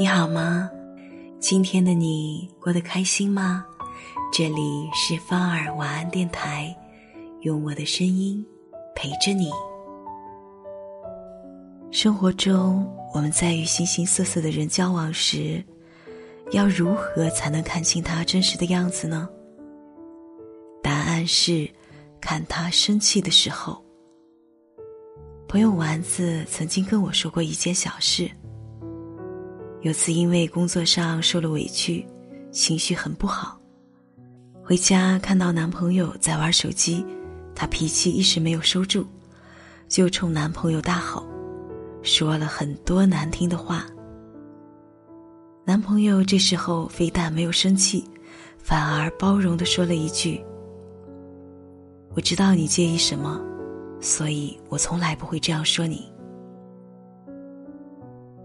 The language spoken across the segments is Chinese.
你好吗？今天的你过得开心吗？这里是芳儿晚安电台，用我的声音陪着你。生活中，我们在与形形色色的人交往时，要如何才能看清他真实的样子呢？答案是，看他生气的时候。朋友丸子曾经跟我说过一件小事。有次因为工作上受了委屈，情绪很不好。回家看到男朋友在玩手机，她脾气一时没有收住，就冲男朋友大吼，说了很多难听的话。男朋友这时候非但没有生气，反而包容的说了一句：“我知道你介意什么，所以我从来不会这样说你。”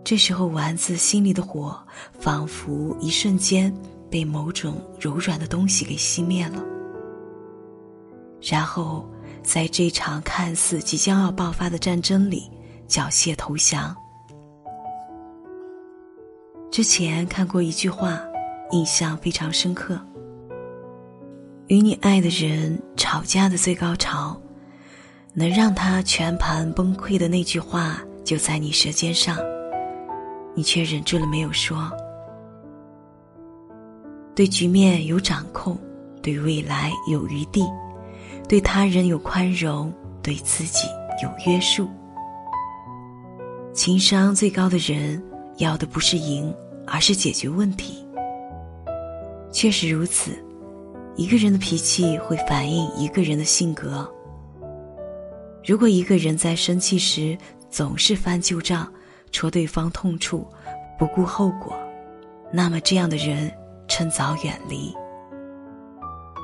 这时候，丸子心里的火仿佛一瞬间被某种柔软的东西给熄灭了。然后，在这场看似即将要爆发的战争里，缴械投降。之前看过一句话，印象非常深刻：与你爱的人吵架的最高潮，能让他全盘崩溃的那句话，就在你舌尖上。你却忍住了没有说。对局面有掌控，对未来有余地，对他人有宽容，对自己有约束。情商最高的人要的不是赢，而是解决问题。确实如此，一个人的脾气会反映一个人的性格。如果一个人在生气时总是翻旧账，戳对方痛处，不顾后果，那么这样的人趁早远离。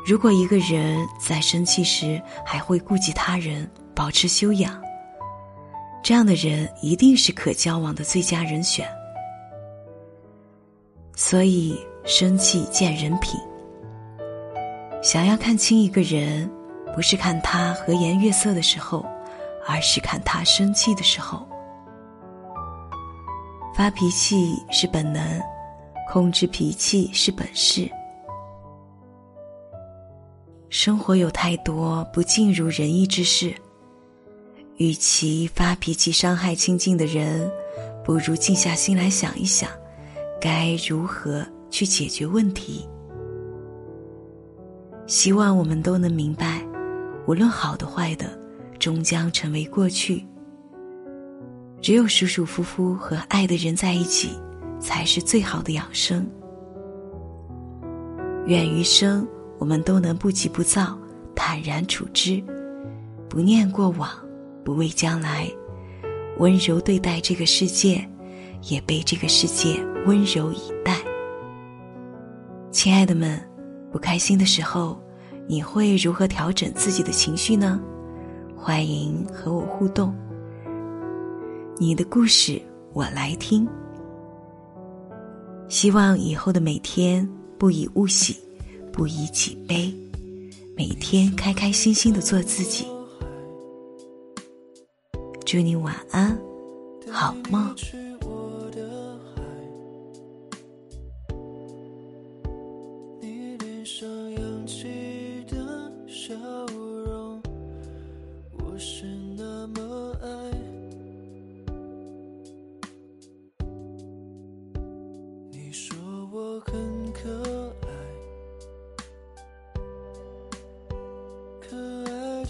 如果一个人在生气时还会顾及他人，保持修养，这样的人一定是可交往的最佳人选。所以，生气见人品。想要看清一个人，不是看他和颜悦色的时候，而是看他生气的时候。发脾气是本能，控制脾气是本事。生活有太多不尽如人意之事，与其发脾气伤害亲近的人，不如静下心来想一想，该如何去解决问题。希望我们都能明白，无论好的坏的，终将成为过去。只有舒舒服服和爱的人在一起，才是最好的养生。愿余生我们都能不急不躁，坦然处之，不念过往，不畏将来，温柔对待这个世界，也被这个世界温柔以待。亲爱的们，不开心的时候，你会如何调整自己的情绪呢？欢迎和我互动。你的故事我来听。希望以后的每天不以物喜，不以己悲，每天开开心心的做自己。祝你晚安，好梦。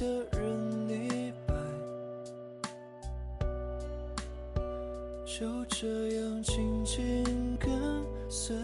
的人，李白就这样紧紧跟随。